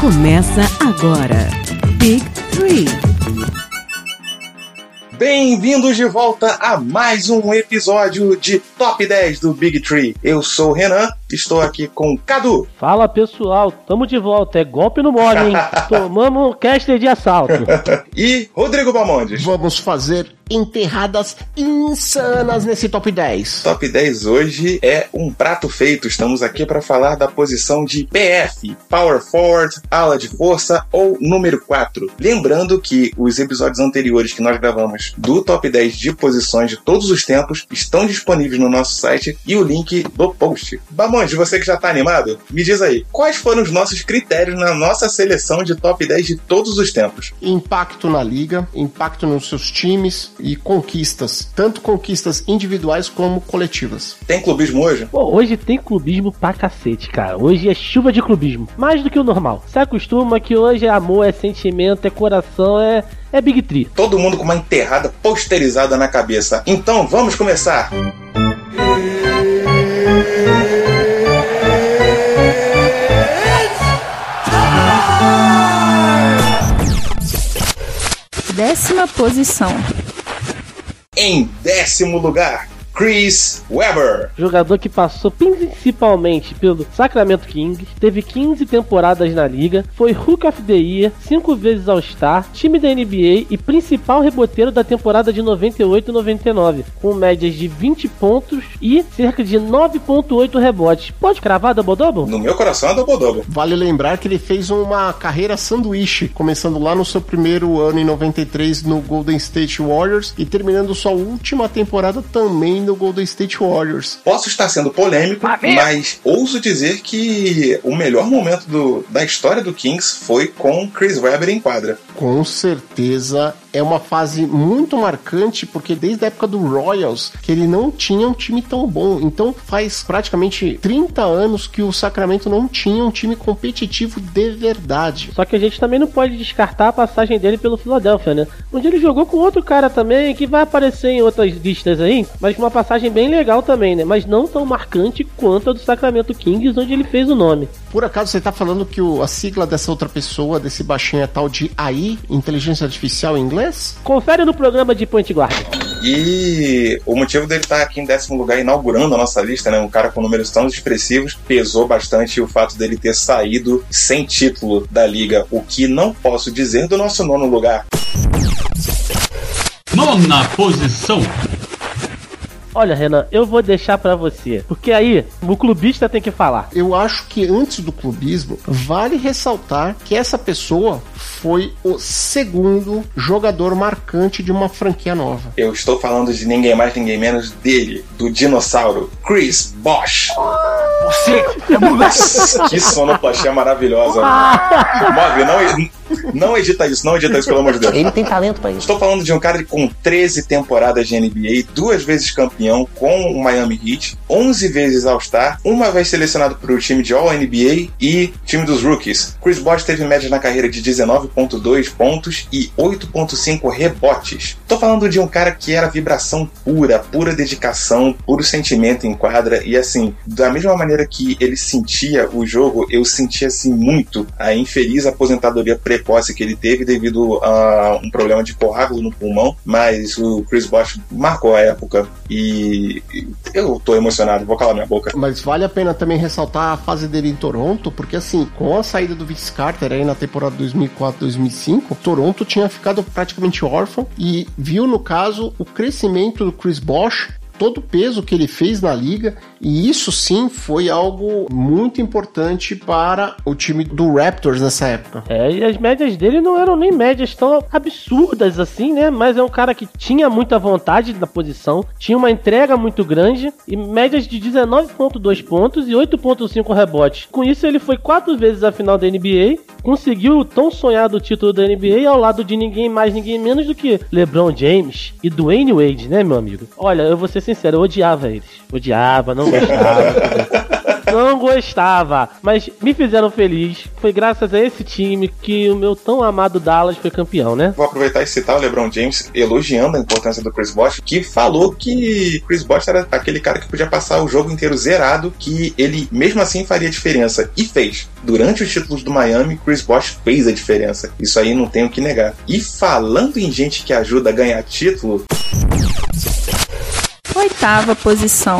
Começa agora. Big Three. Bem-vindos de volta a mais um episódio de Top 10 do Big Tree. Eu sou o Renan, estou aqui com o Cadu. Fala pessoal, tamo de volta. É golpe no mole, hein? Tomamos caster de assalto. e Rodrigo Bamondes. Vamos fazer enterradas insanas nesse top 10. Top 10 hoje é um prato feito. Estamos aqui para falar da posição de PF, Power Forward, ala de força ou número 4. Lembrando que os episódios anteriores que nós gravamos do top 10 de posições de todos os tempos estão disponíveis no nosso site e o link do post. Bamonde, você que já tá animado, me diz aí, quais foram os nossos critérios na nossa seleção de top 10 de todos os tempos? Impacto na liga, impacto nos seus times, e conquistas, tanto conquistas individuais como coletivas. Tem clubismo hoje? Pô, hoje tem clubismo pra cacete, cara. Hoje é chuva de clubismo. Mais do que o normal. Se acostuma que hoje é amor, é sentimento, é coração, é, é Big Tree. Todo mundo com uma enterrada posterizada na cabeça. Então vamos começar! Décima posição. Em décimo lugar, Chris Webber. Jogador que passou principalmente pelo Sacramento Kings, teve 15 temporadas na liga, foi Hook of the Year, 5 vezes All-Star, time da NBA e principal reboteiro da temporada de 98 e 99, com médias de 20 pontos e cerca de 9.8 rebotes. Pode cravar double-double? No meu coração é double-double. Vale lembrar que ele fez uma carreira sanduíche, começando lá no seu primeiro ano em 93 no Golden State Warriors e terminando sua última temporada também no Golden State Warriors. Posso estar sendo polêmico, mas ouso dizer que o melhor momento do, da história do Kings foi com Chris Webber em quadra. Com certeza é uma fase muito marcante, porque desde a época do Royals, que ele não tinha um time tão bom. Então faz praticamente 30 anos que o Sacramento não tinha um time competitivo de verdade. Só que a gente também não pode descartar a passagem dele pelo Philadelphia, né? Onde ele jogou com outro cara também, que vai aparecer em outras listas aí, mas com uma passagem bem legal também, né? Mas não tão marcante quanto a do Sacramento Kings, onde ele fez o nome. Por acaso você tá falando que o, a sigla dessa outra pessoa, desse baixinho, é tal de AI, inteligência artificial em inglês? Confere no programa de Point Guard. E o motivo dele estar tá aqui em décimo lugar, inaugurando a nossa lista, né? Um cara com números tão expressivos, pesou bastante o fato dele ter saído sem título da liga, o que não posso dizer do nosso nono lugar. Nona posição. Olha, Renan, eu vou deixar para você, porque aí o clubista tem que falar. Eu acho que antes do clubismo, vale ressaltar que essa pessoa foi o segundo jogador marcante de uma franquia nova. Eu estou falando de ninguém mais, ninguém menos dele, do dinossauro Chris Bosch. Você é moleque! que sonoplastia maravilhosa. Move, não, não edita isso, não edita isso, pelo amor de Deus. Ele tem talento pra isso. Estou falando de um cara com 13 temporadas de NBA, duas vezes campeão com o Miami Heat, 11 vezes All-Star, uma vez selecionado para o time de All-NBA e time dos Rookies. Chris Bosh teve média na carreira de 19,2 pontos e 8,5 rebotes. Estou falando de um cara que era vibração pura, pura dedicação, puro sentimento em quadra e assim, da mesma maneira que ele sentia o jogo, eu sentia assim muito a infeliz aposentadoria precoce que ele teve devido a um problema de coágulo no pulmão, mas o Chris Bosh marcou a época e eu tô emocionado, vou calar minha boca. Mas vale a pena também ressaltar a fase dele em Toronto, porque assim, com a saída do Vince Carter aí na temporada 2004-2005, Toronto tinha ficado praticamente órfão e viu no caso o crescimento do Chris Bosh todo o peso que ele fez na liga e isso sim foi algo muito importante para o time do Raptors nessa época. É, e as médias dele não eram nem médias tão absurdas assim, né? Mas é um cara que tinha muita vontade na posição, tinha uma entrega muito grande e médias de 19,2 pontos e 8,5 rebotes. Com isso, ele foi quatro vezes à final da NBA, conseguiu o tão sonhado título da NBA ao lado de ninguém mais, ninguém menos do que LeBron James e Dwayne Wade, né, meu amigo? Olha, eu vou ser sincero, eu odiava eles. Odiava, não gostava. não gostava, mas me fizeram feliz. Foi graças a esse time que o meu tão amado Dallas foi campeão, né? Vou aproveitar e citar o LeBron James elogiando a importância do Chris Bosh, que falou que Chris Bosh era aquele cara que podia passar o jogo inteiro zerado, que ele mesmo assim faria diferença e fez. Durante os títulos do Miami, Chris Bosh fez a diferença. Isso aí não tenho o que negar. E falando em gente que ajuda a ganhar título, Oitava posição.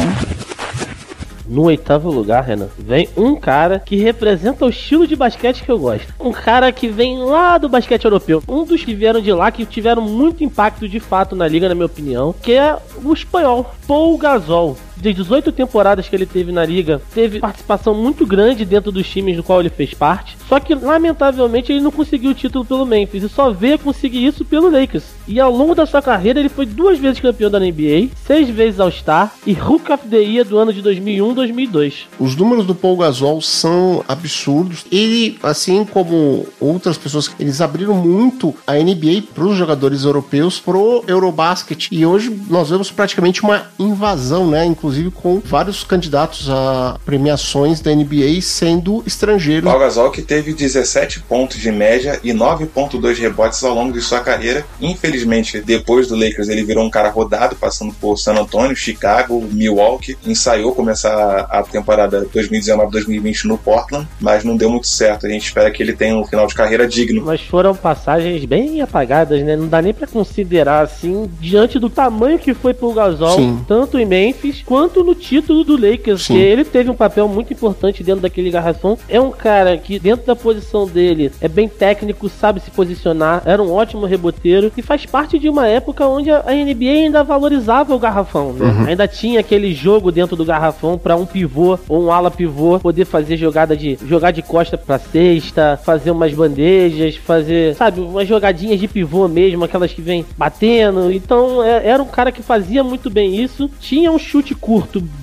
No oitavo lugar, Renan, vem um cara que representa o estilo de basquete que eu gosto. Um cara que vem lá do basquete europeu. Um dos que vieram de lá que tiveram muito impacto de fato na liga, na minha opinião, que é o espanhol, Paul Gasol. De 18 temporadas que ele teve na liga, teve participação muito grande dentro dos times do qual ele fez parte. Só que, lamentavelmente, ele não conseguiu o título pelo Memphis e só veio conseguir isso pelo Lakers. E ao longo da sua carreira, ele foi duas vezes campeão da NBA, seis vezes All-Star e Hook of the Year do ano de 2001-2002. Os números do Paul Gasol são absurdos. Ele, assim como outras pessoas, eles abriram muito a NBA para os jogadores europeus pro Eurobasket. E hoje nós vemos praticamente uma invasão, né? Inclusive com vários candidatos a premiações da NBA sendo estrangeiros. Paul Gasol que teve 17 pontos de média e 9.2 rebotes ao longo de sua carreira. Infelizmente, depois do Lakers, ele virou um cara rodado, passando por San Antonio, Chicago, Milwaukee. Ensaiou começar a temporada 2019-2020 no Portland, mas não deu muito certo. A gente espera que ele tenha um final de carreira digno. Mas foram passagens bem apagadas, né? Não dá nem pra considerar assim, diante do tamanho que foi pro Gasol, Sim. tanto em Memphis quanto no título do Lakers, Sim. que ele teve um papel muito importante dentro daquele garrafão. É um cara que, dentro da posição dele, é bem técnico, sabe se posicionar, era um ótimo reboteiro e faz parte de uma época onde a NBA ainda valorizava o garrafão, né? Ainda tinha aquele jogo dentro do garrafão pra um pivô ou um ala pivô poder fazer jogada de jogar de costa pra cesta, fazer umas bandejas, fazer, sabe, umas jogadinhas de pivô mesmo, aquelas que vem batendo. Então, é- era um cara que fazia muito bem isso, tinha um chute curto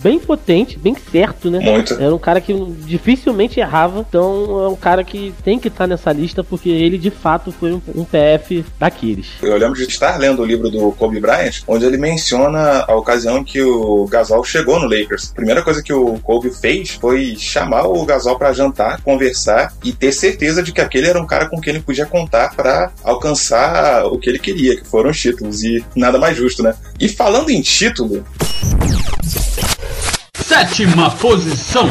bem potente, bem certo, né? Muito. Era um cara que dificilmente errava, então é um cara que tem que estar nessa lista porque ele de fato foi um, um PF daqueles. Eu lembro de estar lendo o livro do Kobe Bryant, onde ele menciona a ocasião que o Gasol chegou no Lakers. A primeira coisa que o Kobe fez foi chamar o Gasol para jantar, conversar e ter certeza de que aquele era um cara com quem ele podia contar para alcançar o que ele queria, que foram os títulos. E nada mais justo, né? E falando em título, Sétima posição.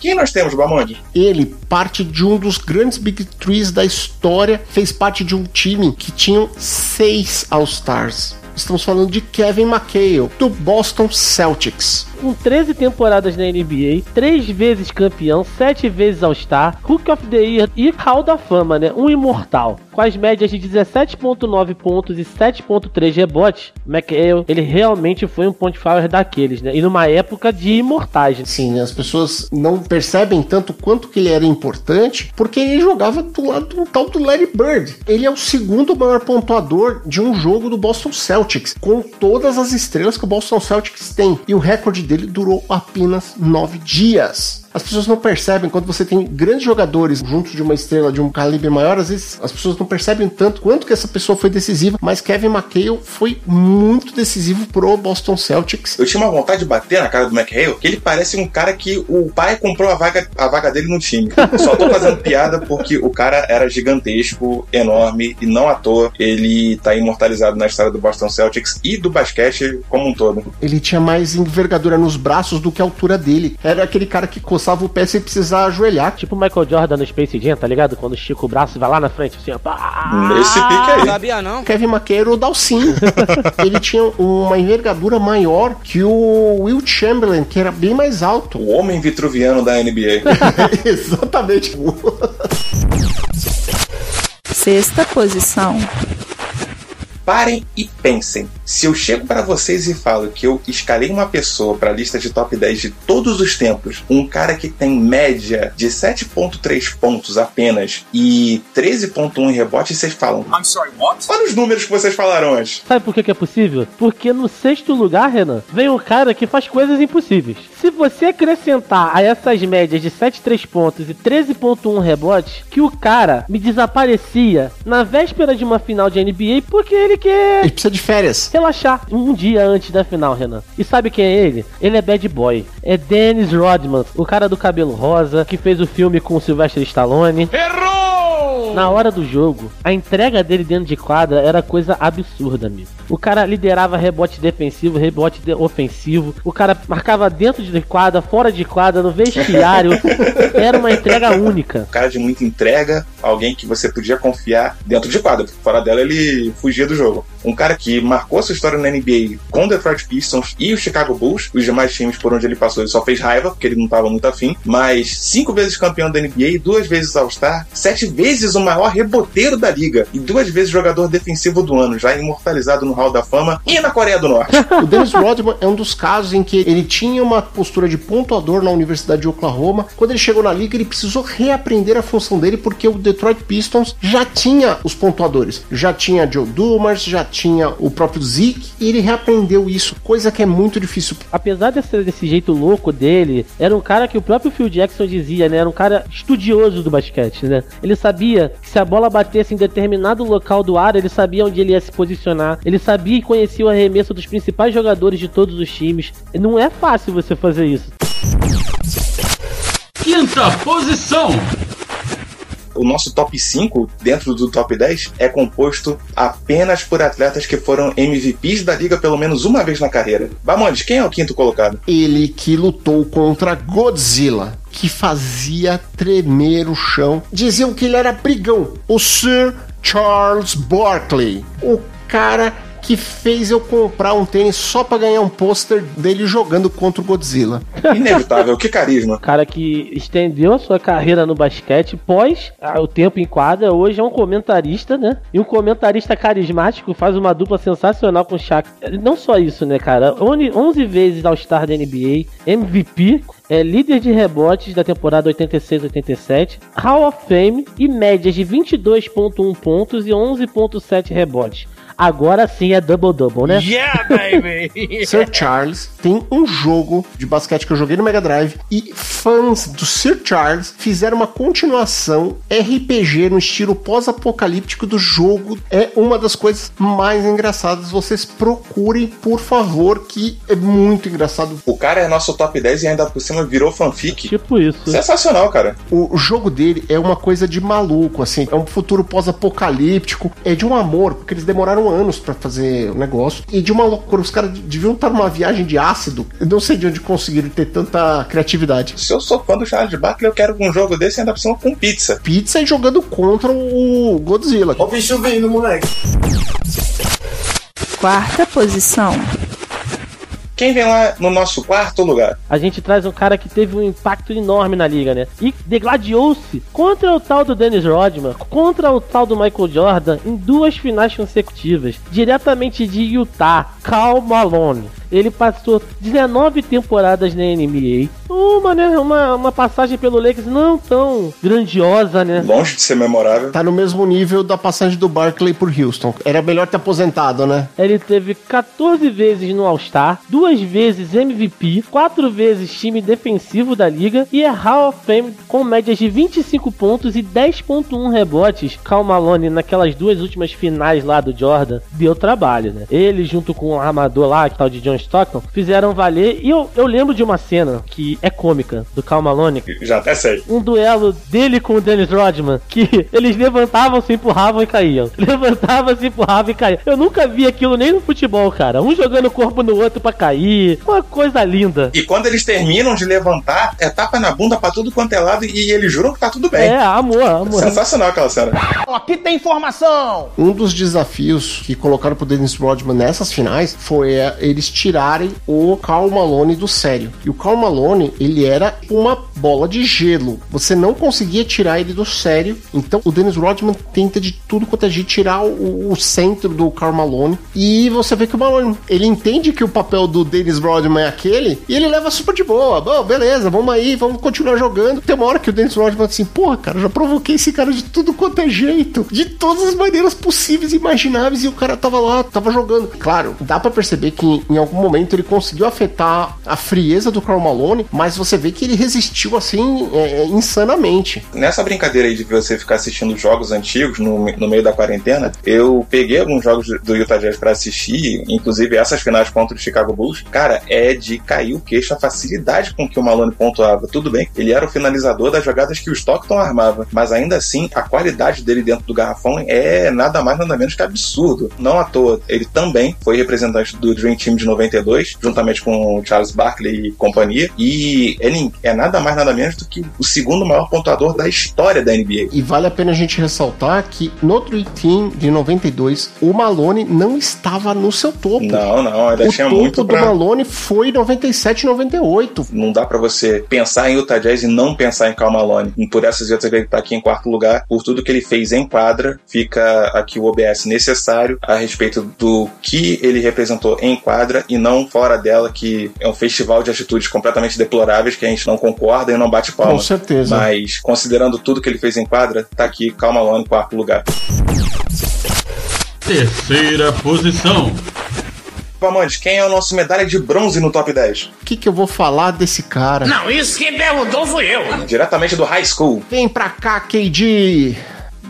quem nós temos, Bamonde? Ele parte de um dos grandes Big Threes da história, fez parte de um time que tinham seis All-Stars. Estamos falando de Kevin McHale, do Boston Celtics. Com 13 temporadas na NBA, 3 vezes campeão, 7 vezes All-Star, Hook of the Year e Hall da Fama, né? Um imortal. Com as médias de 17.9 pontos e 7.3 rebotes, McHale, ele realmente foi um point forward daqueles, né? E numa época de imortais. né? Sim, né? as pessoas não percebem tanto quanto que ele era importante, porque ele jogava do lado do tal do Larry Bird. Ele é o segundo maior pontuador de um jogo do Boston Celtics, com todas as estrelas que o Boston Celtics tem. E o recorde dele durou apenas nove dias. As pessoas não percebem quando você tem grandes jogadores junto de uma estrela de um calibre maior, às vezes as pessoas não percebem tanto quanto que essa pessoa foi decisiva, mas Kevin McHale foi muito decisivo pro Boston Celtics. Eu tinha uma vontade de bater na cara do McHale, que ele parece um cara que o pai comprou a vaga, a vaga dele no time. Só tô fazendo piada porque o cara era gigantesco, enorme, e não à toa ele tá imortalizado na história do Boston Celtics e do basquete como um todo. Ele tinha mais envergadura nos braços do que a altura dele. Era aquele cara que coçava o pé sem precisar ajoelhar. Tipo o Michael Jordan no Space Jam, tá ligado? Quando estica o braço e vai lá na frente, assim, ó. pá! Nesse pique aí. Sabia não? Kevin McHale era o Dalcin. ele tinha uma envergadura maior que o Will Chamberlain, que era bem mais alto. O homem vitruviano da NBA. Exatamente. Sexta posição. Parem e pensem. Se eu chego para vocês e falo que eu escalei uma pessoa para a lista de top 10 de todos os tempos, um cara que tem média de 7.3 pontos apenas e 13.1 em rebote, vocês falam: I'm sorry, what? Olha os números que vocês falaram antes. Sabe por que, é possível? Porque no sexto lugar, Renan, vem um cara que faz coisas impossíveis. Se você acrescentar a essas médias de 7,3 pontos e 13,1 rebotes, que o cara me desaparecia na véspera de uma final de NBA porque ele quer. Ele precisa de férias. Relaxar um dia antes da final, Renan. E sabe quem é ele? Ele é bad boy. É Dennis Rodman, o cara do cabelo rosa, que fez o filme com o Sylvester Stallone. Errou! Na hora do jogo, a entrega dele dentro de quadra era coisa absurda, amigo. O cara liderava rebote defensivo, rebote de- ofensivo. O cara marcava dentro de quadra, fora de quadra, no vestiário. era uma entrega única. Um cara de muita entrega, alguém que você podia confiar dentro de quadra, porque fora dela ele fugia do jogo. Um cara que marcou sua história na NBA com o Detroit Pistons e o Chicago Bulls, os demais times por onde ele passou, ele só fez raiva, porque ele não estava muito afim, mas cinco vezes campeão da NBA, duas vezes All-Star, sete vezes o maior reboteiro da liga e duas vezes jogador defensivo do ano, já imortalizado no Hall da Fama e na Coreia do Norte. O Dennis Rodman é um dos casos em que ele tinha uma postura de pontuador na Universidade de Oklahoma. Quando ele chegou na liga, ele precisou reaprender a função dele porque o Detroit Pistons já tinha os pontuadores. Já tinha Joe Dumars, já tinha o próprio Zeke, e ele reaprendeu isso, coisa que é muito difícil. Apesar desse, desse jeito louco dele, era um cara que o próprio Phil Jackson dizia, né? Era um cara estudioso do basquete, né? Ele sabia que se a bola batesse em determinado local do ar, ele sabia onde ele ia se posicionar. Ele sabia e conhecia o arremesso dos principais jogadores de todos os times. Não é fácil você fazer isso. Quinta posição. O nosso top 5 dentro do top 10 é composto apenas por atletas que foram MVPs da liga pelo menos uma vez na carreira. Bamondes, quem é o quinto colocado? Ele que lutou contra Godzilla, que fazia tremer o chão. Diziam que ele era brigão. O Sir Charles Barkley. O cara que fez eu comprar um tênis só pra ganhar um pôster dele jogando contra o Godzilla. Inevitável, que carisma. cara que estendeu a sua carreira no basquete pós ah, o tempo em quadra, hoje é um comentarista, né? E um comentarista carismático faz uma dupla sensacional com o Shaq. Não só isso, né, cara? Oni- 11 vezes All-Star da NBA, MVP, é líder de rebotes da temporada 86-87, Hall of Fame e médias de 22.1 pontos e 11.7 rebotes. Agora sim é double-double, né? Yeah, baby! Sir Charles tem um jogo de basquete que eu joguei no Mega Drive e fãs do Sir Charles fizeram uma continuação RPG no estilo pós-apocalíptico do jogo. É uma das coisas mais engraçadas. Vocês procurem, por favor, que é muito engraçado. O cara é nosso top 10 e ainda por cima virou fanfic. Tipo isso. Sensacional, cara. O jogo dele é uma coisa de maluco, assim. É um futuro pós-apocalíptico. É de um amor, porque eles demoraram anos pra fazer o negócio. E de uma loucura. Os caras deviam estar numa viagem de ácido. Eu não sei de onde conseguiram ter tanta criatividade. Se eu sou fã do Charles Barkley, eu quero um jogo desse ainda por cima com pizza. Pizza e jogando contra o Godzilla. Ó o bicho vindo, moleque. Quarta posição. Quem vem lá no nosso quarto lugar? a gente traz um cara que teve um impacto enorme na liga, né? E degladiou-se contra o tal do Dennis Rodman, contra o tal do Michael Jordan em duas finais consecutivas, diretamente de Utah, Cal Malone. Ele passou 19 temporadas na NBA. Uma, né? Uma, uma passagem pelo Lakers não tão grandiosa, né? Longe de ser memorável. Tá no mesmo nível da passagem do Barkley por Houston. Era melhor ter aposentado, né? Ele teve 14 vezes no All-Star, duas vezes MVP, quatro vezes time defensivo da liga e é Hall of Fame com médias de 25 pontos e 10.1 rebotes. Cal Malone naquelas duas últimas finais lá do Jordan deu trabalho, né? Ele junto com o armador lá, que tal de John Stockton, fizeram valer. E eu, eu lembro de uma cena que é cômica do Cal Malone, Já até sei. um duelo dele com o Dennis Rodman, que eles levantavam, se empurravam e caíam. Levantavam, se empurravam e caíam. Eu nunca vi aquilo nem no futebol, cara. Um jogando o corpo no outro pra cair. Uma coisa linda. E quando eles terminam de levantar, é tapa na bunda pra tudo quanto é lado e eles juram que tá tudo bem. É, amor, amor. Sensacional aquela cena. Aqui tem informação. Um dos desafios que colocaram pro Dennis Rodman nessas finais foi é, eles tirarem o Karl Malone do sério. E o Karl Malone, ele era uma bola de gelo. Você não conseguia tirar ele do sério. Então o Dennis Rodman tenta de tudo quanto é jeito tirar o, o centro do Karl Malone. E você vê que o Malone, ele entende que o papel do Dennis Rodman é aquele e ele leva super de boa. Bom, beleza, vamos aí, vamos continuar jogando. Tem uma hora que o Dennis Rodman assim, porra, cara, já provoquei esse cara de tudo quanto é jeito, de todas as maneiras possíveis e imagináveis, e o cara tava lá, tava jogando. Claro, dá dá pra perceber que em algum momento ele conseguiu afetar a frieza do Karl Malone, mas você vê que ele resistiu assim é, é, insanamente. Nessa brincadeira aí de você ficar assistindo jogos antigos no, no meio da quarentena, eu peguei alguns jogos do Utah Jazz pra assistir, inclusive essas finais contra o Chicago Bulls. Cara, é de cair o queixo a facilidade com que o Malone pontuava. Tudo bem, ele era o finalizador das jogadas que o Stockton armava, mas ainda assim a qualidade dele dentro do garrafão é nada mais nada menos que absurdo. Não à toa, ele também foi representante do Dream Team de 92, juntamente com o Charles Barkley e companhia, e ele é nada mais nada menos do que o segundo maior pontuador da história da NBA. E vale a pena a gente ressaltar que no Dream Team de 92, o Malone não estava no seu topo. Não, não, ainda o tinha topo muito do pra... Malone foi 97 e 98. Não dá pra você pensar em Utah Jazz e não pensar em Cal Malone. E por essas e outras ele tá aqui em quarto lugar, por tudo que ele fez em quadra, fica aqui o OBS necessário a respeito do que ele representou em quadra e não fora dela, que é um festival de atitudes completamente deploráveis que a gente não concorda e não bate palma. Com certeza. Mas considerando tudo que ele fez em quadra, tá aqui Cal Malone em quarto lugar. Terceira posição. Pamandes, quem é o nosso medalha de bronze no top 10? O que, que eu vou falar desse cara? Não, isso quem perguntou fui eu. Diretamente do High School. Vem pra cá, KD!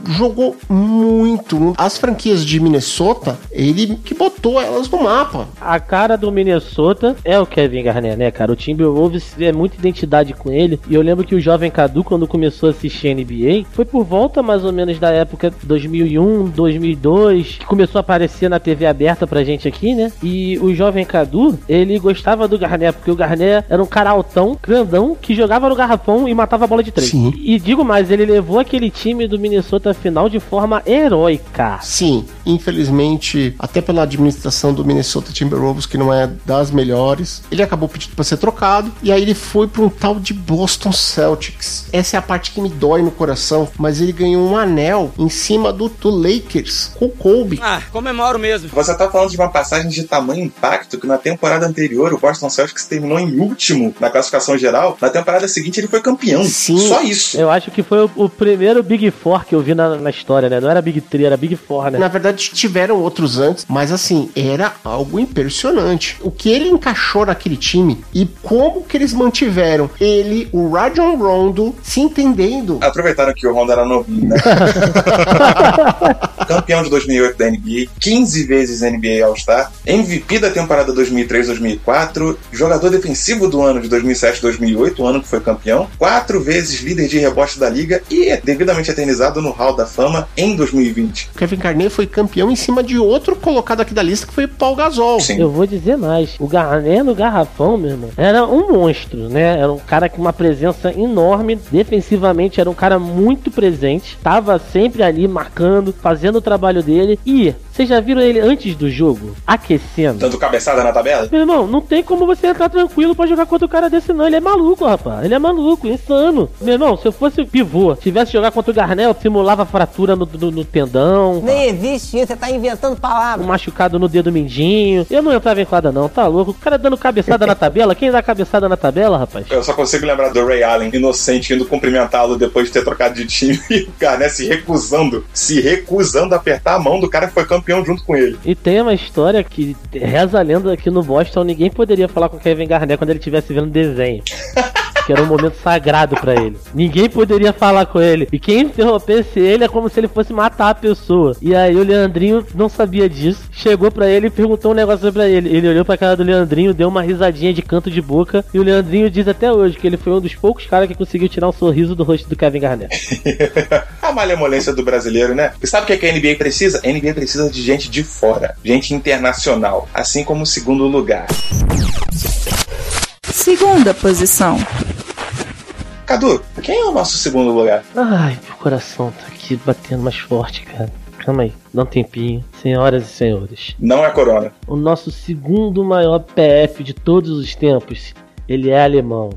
Jogou muito. As franquias de Minnesota, ele que botou elas no mapa. A cara do Minnesota é o Kevin Garnett, né, cara? O Timberwolves é muita identidade com ele. E eu lembro que o jovem Cadu, quando começou a assistir NBA, foi por volta mais ou menos da época 2001, 2002, que começou a aparecer na TV aberta pra gente aqui, né? E o jovem Cadu, ele gostava do Garnett, porque o Garnett era um cara altão, grandão, que jogava no garrafão e matava a bola de três. Sim. E digo mais, ele levou aquele time do Minnesota final de forma heróica. Sim, infelizmente, até pela administração do Minnesota Timberwolves, que não é das melhores, ele acabou pedindo para ser trocado e aí ele foi para um tal de Boston Celtics. Essa é a parte que me dói no coração, mas ele ganhou um anel em cima do, do Lakers com o Kobe. Ah, comemoro mesmo. Você tá falando de uma passagem de tamanho impacto que na temporada anterior o Boston Celtics terminou em último na classificação geral. Na temporada seguinte ele foi campeão. Sim. Só isso. Eu acho que foi o, o primeiro Big Four que eu vi na, na história, né? Não era Big 3, era Big Four, né? Na verdade, tiveram outros antes, mas assim, era algo impressionante. O que ele encaixou naquele time e como que eles mantiveram ele, o Rajon Rondo, se entendendo. Aproveitaram que o Rondo era novinho, né? Campeão de 2008 da NBA, 15 vezes NBA All-Star, MVP da temporada 2003-2004, jogador defensivo do ano de 2007-2008, o ano que foi campeão, quatro vezes líder de rebote da liga e é devidamente eternizado no Hall da Fama em 2020. O Kevin Garnett foi campeão em cima de outro colocado aqui da lista que foi Paul Gasol. Sim. Eu vou dizer mais. O Garnett no garrafão, meu irmão, era um monstro, né? Era um cara com uma presença enorme. Defensivamente, era um cara muito presente. Tava sempre ali marcando, fazendo o trabalho dele. E vocês já viram ele antes do jogo? Aquecendo. Dando cabeçada na tabela? Meu irmão, não tem como você entrar tranquilo pra jogar contra o cara desse, não. Ele é maluco, rapaz. Ele é maluco, insano. Meu irmão, se eu fosse pivô, tivesse jogar contra o Garnett, eu simulava fratura no, no- no tendão. Nem existe isso, você tá inventando Um palavras. machucado no dedo mindinho. Eu não entrava em quadra, não, tá louco? O cara dando cabeçada na tabela. Quem dá cabeçada na tabela, rapaz? Eu só consigo lembrar do Ray Allen, inocente, indo cumprimentá-lo depois de ter trocado de time e o cara, né, se recusando, se recusando a apertar a mão do cara que foi campeão junto com ele. E tem uma história que reza a lenda aqui no Boston, ninguém poderia falar com o Kevin Garnett quando ele estivesse vendo desenho. Que era um momento sagrado pra ele. Ninguém poderia falar com ele. E quem interrompesse ele é como se ele fosse matar a pessoa. E aí o Leandrinho não sabia disso. Chegou pra ele e perguntou um negócio pra ele. Ele olhou pra cara do Leandrinho, deu uma risadinha de canto de boca. E o Leandrinho diz até hoje que ele foi um dos poucos caras que conseguiu tirar um sorriso do rosto do Kevin Garnett. a malemolência do brasileiro, né? E sabe o que, é que a NBA precisa? A NBA precisa de gente de fora, gente internacional, assim como o segundo lugar. Segunda posição. Cadu, quem é o nosso segundo lugar? Ai, meu coração tá aqui batendo mais forte, cara. Calma aí, dá um tempinho. Senhoras e senhores. Não é Corona. O nosso segundo maior PF de todos os tempos. Ele é alemão.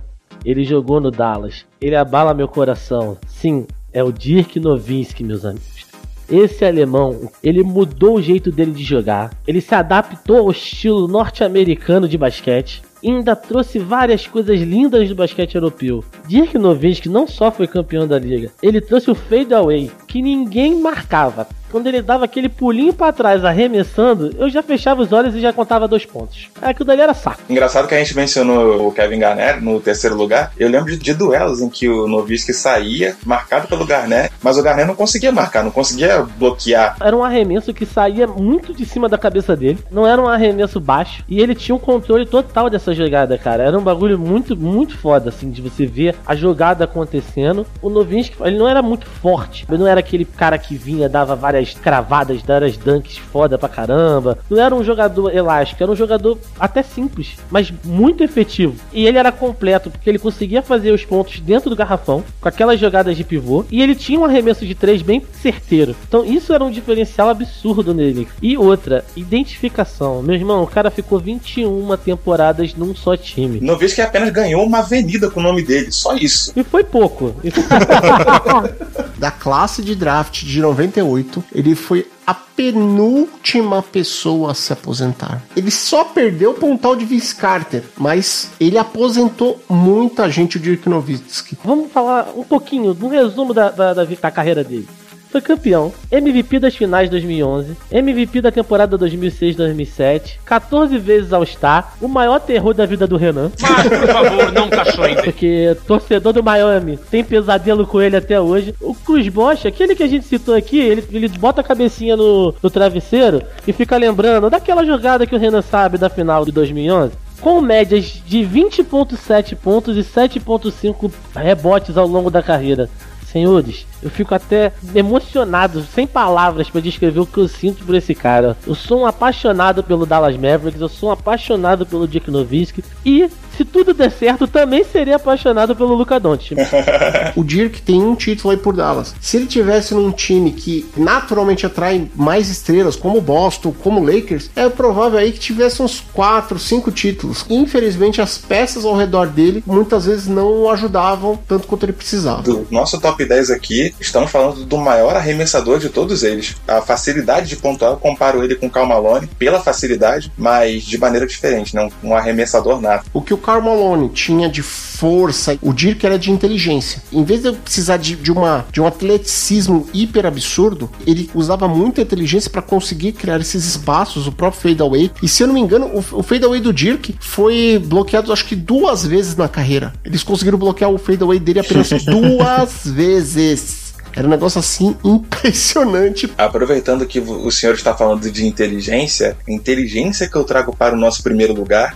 Ele jogou no Dallas. Ele abala meu coração. Sim, é o Dirk Nowitzki, meus amigos. Esse alemão, ele mudou o jeito dele de jogar. Ele se adaptou ao estilo norte-americano de basquete. Ainda trouxe várias coisas lindas do basquete europeu. Dirk Nowitzki não só foi campeão da liga, ele trouxe o fade away, que ninguém marcava. quando ele dava aquele pulinho pra trás arremessando, eu já fechava os olhos e já contava dois pontos. Aquilo dali era saco. Engraçado que a gente mencionou o Kevin Garnett no terceiro lugar. Eu lembro de, de duelos em que o Nowitzki saía, marcado pelo Garnett, mas o Garnett não conseguia marcar, não conseguia bloquear. Era um arremesso que saía muito de cima da cabeça dele. Não era um arremesso baixo. E ele tinha um controle total dessa jogada, cara. Era um bagulho muito, muito foda, assim, de você ver a jogada acontecendo. O Nowitzki, ele não era muito forte. Ele não era aquele cara que vinha, dava várias cravadas, várias dunks foda pra caramba. Não era um jogador elástico, era um jogador até simples, mas muito efetivo. E ele era completo, porque ele conseguia fazer os pontos dentro do garrafão, com aquelas jogadas de pivô, e ele tinha um arremesso de três bem certeiro. Então isso era um diferencial absurdo nele. E outra, identificação. Meu irmão, o cara ficou 21 temporadas num só time. Nowitzki apenas ganhou uma avenida com o nome dele, só isso. E foi pouco. Da classe de draft de 98, ele foi a penúltima pessoa a se aposentar. Ele só perdeu para um tal de Vince Carter, mas ele aposentou muita gente, o Dirk Nowitzki. Vamos falar um pouquinho, um resumo da, da, da, da carreira dele. Foi campeão, MVP das finais 2011, MVP da temporada 2006-2007, 14 vezes All-Star, o maior terror da vida do Renan. Mas, por favor, não cachou ainda. Porque torcedor do Miami tem pesadelo com ele até hoje. O Cruz Bosch, aquele que a gente citou aqui, ele, ele bota a cabecinha no, no travesseiro e fica lembrando daquela jogada que o Renan sabe da final de 2011 com médias de 20.7 pontos e 7.5 rebotes ao longo da carreira. Senhores, eu fico até emocionado, sem palavras para descrever o que eu sinto por esse cara. Eu sou um apaixonado pelo Dallas Mavericks, eu sou um apaixonado pelo Dick Nowitzki e se tudo der certo, também seria apaixonado pelo Luca Doncic. O Dirk tem um título aí por Dallas. Se ele tivesse num time que naturalmente atrai mais estrelas, como Boston, como Lakers, é provável aí que tivesse uns 4, 5 títulos. Infelizmente, as peças ao redor dele muitas vezes não o ajudavam tanto quanto ele precisava. Do nosso top 10 aqui, estamos falando do maior arremessador de todos eles. A facilidade de pontuar, eu comparo ele com o Cal Malone pela facilidade, mas de maneira diferente, né? Um arremessador nato. O que o Karl Malone tinha de força, o Dirk era de inteligência. Em vez de eu precisar de, de, uma, de um atleticismo hiper absurdo, ele usava muita inteligência para conseguir criar esses espaços, o próprio fadeaway. E se eu não me engano, o, o fadeaway do Dirk foi bloqueado acho que duas vezes na carreira. Eles conseguiram bloquear o fadeaway dele apenas duas vezes. Era um negócio assim impressionante. Aproveitando que o senhor está falando de inteligência, a inteligência que eu trago para o nosso primeiro lugar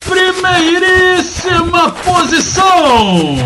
Primeiríssima posição!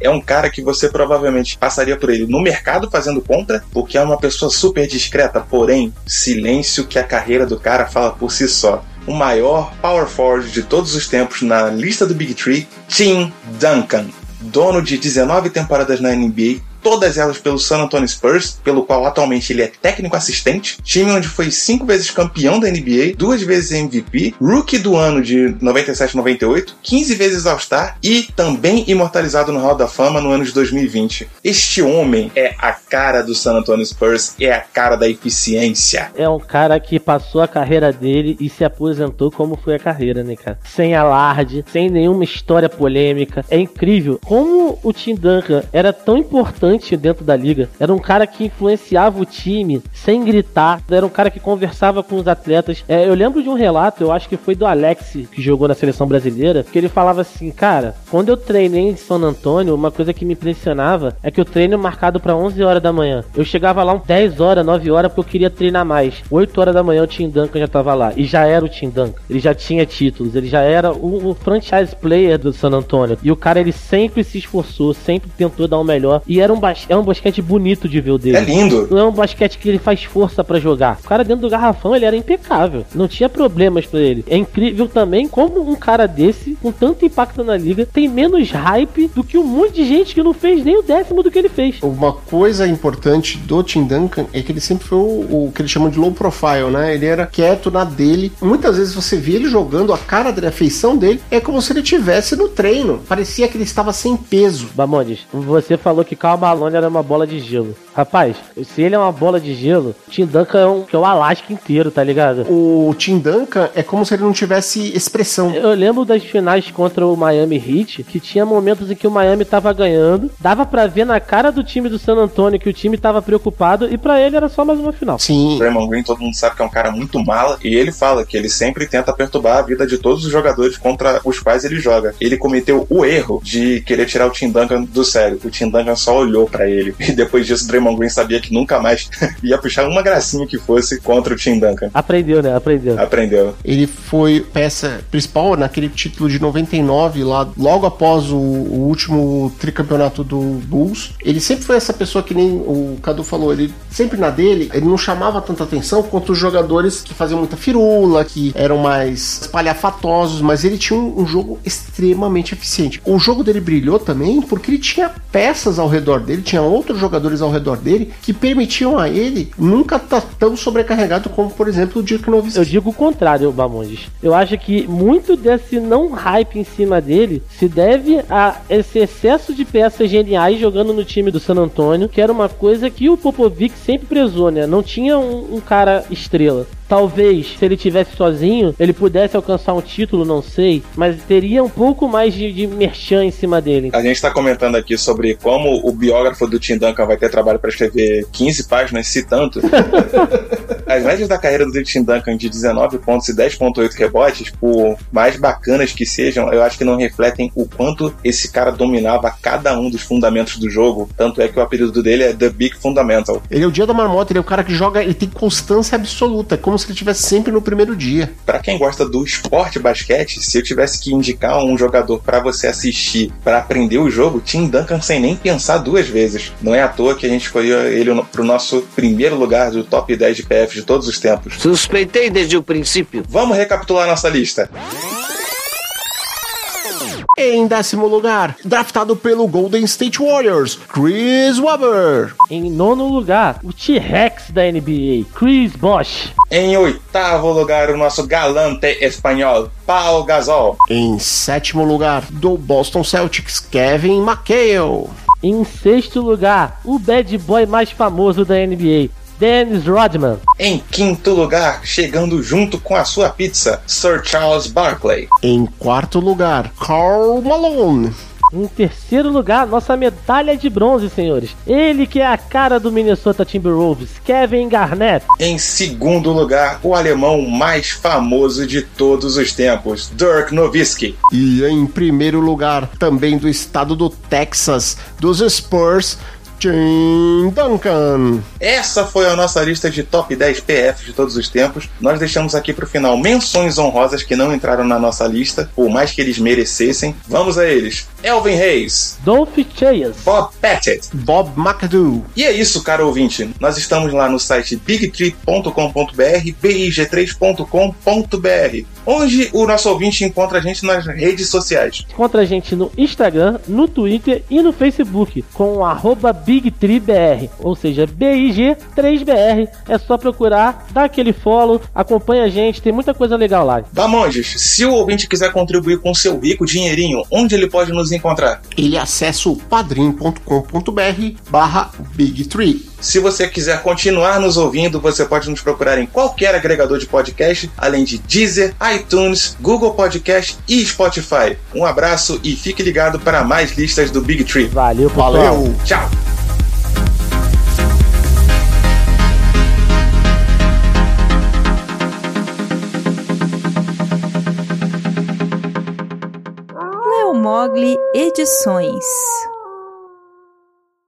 é um cara que você provavelmente passaria por ele no mercado fazendo compra, porque é uma pessoa super discreta, porém, silêncio que a carreira do cara fala por si só. O maior power forward de todos os tempos na lista do Big Tree, Tim Duncan, dono de 19 temporadas na NBA, todas elas pelo San Antonio Spurs, pelo qual atualmente ele é técnico assistente, time onde foi cinco vezes campeão da NBA, duas vezes MVP, rookie do ano de 97-98, 15 vezes All-Star e também imortalizado no Hall da Fama no ano de 2020. Este homem é a cara do San Antonio Spurs, é a cara da eficiência. É um cara que passou a carreira dele e se aposentou como foi a carreira, né, cara? Sem alarde, sem nenhuma história polêmica. É incrível como o Tim Duncan era tão importante dentro da liga. Era um cara que influenciava o time sem gritar. Era um cara que conversava com os atletas. É, eu lembro de um relato, eu acho que foi do Alex, que jogou na seleção brasileira, que ele falava assim: Cara, quando eu treinei em São Antônio, uma coisa que me impressionava é que o treino marcado para 11 horas da manhã. Eu chegava lá um 10 horas, 9 horas, porque eu queria treinar mais. 8 horas da manhã o Tim Duncan já tava lá. E já era o Tim Duncan. Ele já tinha títulos, ele já era o, o franchise player do San Antônio. E o cara, ele sempre se esforçou, sempre tentou dar o melhor. E era um é um basquete bonito de ver o dele. É lindo. Não é um basquete que ele faz força para jogar. O cara dentro do garrafão, ele era impecável. Não tinha problemas para ele. É incrível também como um cara desse, com tanto impacto na liga, tem menos hype do que um monte de gente que não fez nem o décimo do que ele fez. Uma coisa importante do Tim Duncan é que ele sempre foi o, o que eles chamam de low profile, né? Ele era quieto na dele. Muitas vezes você via ele jogando, a cara dele, a feição dele, é como se ele tivesse no treino. Parecia que ele estava sem peso. Bamondes, você falou que calma Malone era uma bola de gelo. Rapaz, se ele é uma bola de gelo, o Tim Duncan é, um, que é o Alasca inteiro, tá ligado? O Tim Duncan é como se ele não tivesse expressão. Eu lembro das finais contra o Miami Heat, que tinha momentos em que o Miami tava ganhando, dava pra ver na cara do time do San Antonio que o time tava preocupado e pra ele era só mais uma final. Sim. O Draymond Green, todo mundo sabe que é um cara muito mala, e ele fala que ele sempre tenta perturbar a vida de todos os jogadores contra os quais ele joga. Ele cometeu o erro de querer tirar o Tim Duncan do sério. O Tim Duncan só olhou pra ele. E depois disso, o Draymond Green sabia que nunca mais ia puxar uma gracinha que fosse contra o Tim Duncan. Aprendeu, né? Aprendeu. Aprendeu. Ele foi peça principal naquele título de 99, lá logo após o, o último tricampeonato do Bulls. Ele sempre foi essa pessoa que nem o Cadu falou, ele sempre na dele, ele não chamava tanta atenção quanto os jogadores que faziam muita firula, que eram mais espalhafatosos, mas ele tinha um, um jogo extremamente eficiente. O jogo dele brilhou também porque ele tinha peças ao redor dele, tinha outros jogadores ao redor dele que permitiam a ele nunca estar tão sobrecarregado como, por exemplo, o Dirk Nowitzki. Eu digo o contrário, Bamondes. Eu acho que muito desse não hype em cima dele se deve a esse excesso de peças geniais jogando no time do San Antonio, que era uma coisa que o Popovic sempre prezou, né? Não tinha um, um cara estrela. Talvez, se ele tivesse sozinho, ele pudesse alcançar um título, não sei, mas teria um pouco mais de, de merchan em cima dele. A gente tá comentando aqui sobre como o biógrafo do Tim Duncan vai ter trabalho para escrever 15 páginas, se tanto. As médias da carreira do Tim Duncan de 19 pontos e 10.8 rebotes, por mais bacanas que sejam, eu acho que não refletem o quanto esse cara dominava cada um dos fundamentos do jogo. Tanto é que o apelido dele é The Big Fundamental. Ele é o dia da marmota, ele é o cara que joga, ele tem constância absoluta, é como se ele estivesse sempre no primeiro dia. Para quem gosta do esporte basquete, se eu tivesse que indicar um jogador para você assistir, para aprender o jogo, Tim Duncan sem nem pensar duas vezes. Não é à toa que a gente escolheu ele pro nosso primeiro lugar do top 10 de PF de todos os tempos. Suspeitei desde o princípio. Vamos recapitular nossa lista. Em décimo lugar, draftado pelo Golden State Warriors, Chris Webber. Em nono lugar, o T-Rex da NBA, Chris Bosh. Em oitavo lugar, o nosso galante espanhol, Paul Gasol. Em sétimo lugar, do Boston Celtics, Kevin McHale. Em sexto lugar, o bad boy mais famoso da NBA, Dennis Rodman. Em quinto lugar, chegando junto com a sua pizza, Sir Charles Barkley. Em quarto lugar, Carl Malone. Em terceiro lugar, nossa medalha de bronze, senhores. Ele que é a cara do Minnesota Timberwolves, Kevin Garnett. Em segundo lugar, o alemão mais famoso de todos os tempos, Dirk Nowitzki. E em primeiro lugar, também do estado do Texas, dos Spurs, Tim Duncan. Essa foi a nossa lista de top 10 PF de todos os tempos. Nós deixamos aqui pro final menções honrosas que não entraram na nossa lista, por mais que eles merecessem. Vamos a eles. Elvin Reis, Dolph Chayes, Bob Pettit, Bob McAdoo. E é isso, caro ouvinte. Nós estamos lá no site bigtree.com.br, big3.com.br, onde o nosso ouvinte encontra a gente nas redes sociais. Encontra a gente no Instagram, no Twitter e no Facebook com o arroba BigTreeBR, ou seja, BIG3BR. É só procurar, dá aquele follow, acompanha a gente, tem muita coisa legal lá. Bamondes, se o ouvinte quiser contribuir com seu rico dinheirinho, onde ele pode nos encontrar? Ele acessa o padrim.com.br barra Big3. Se você quiser continuar nos ouvindo, você pode nos procurar em qualquer agregador de podcast, além de Deezer, iTunes, Google Podcast e Spotify. Um abraço e fique ligado para mais listas do Big Tree. Valeu, pessoal. Valeu! Tchau! Mogli Edições.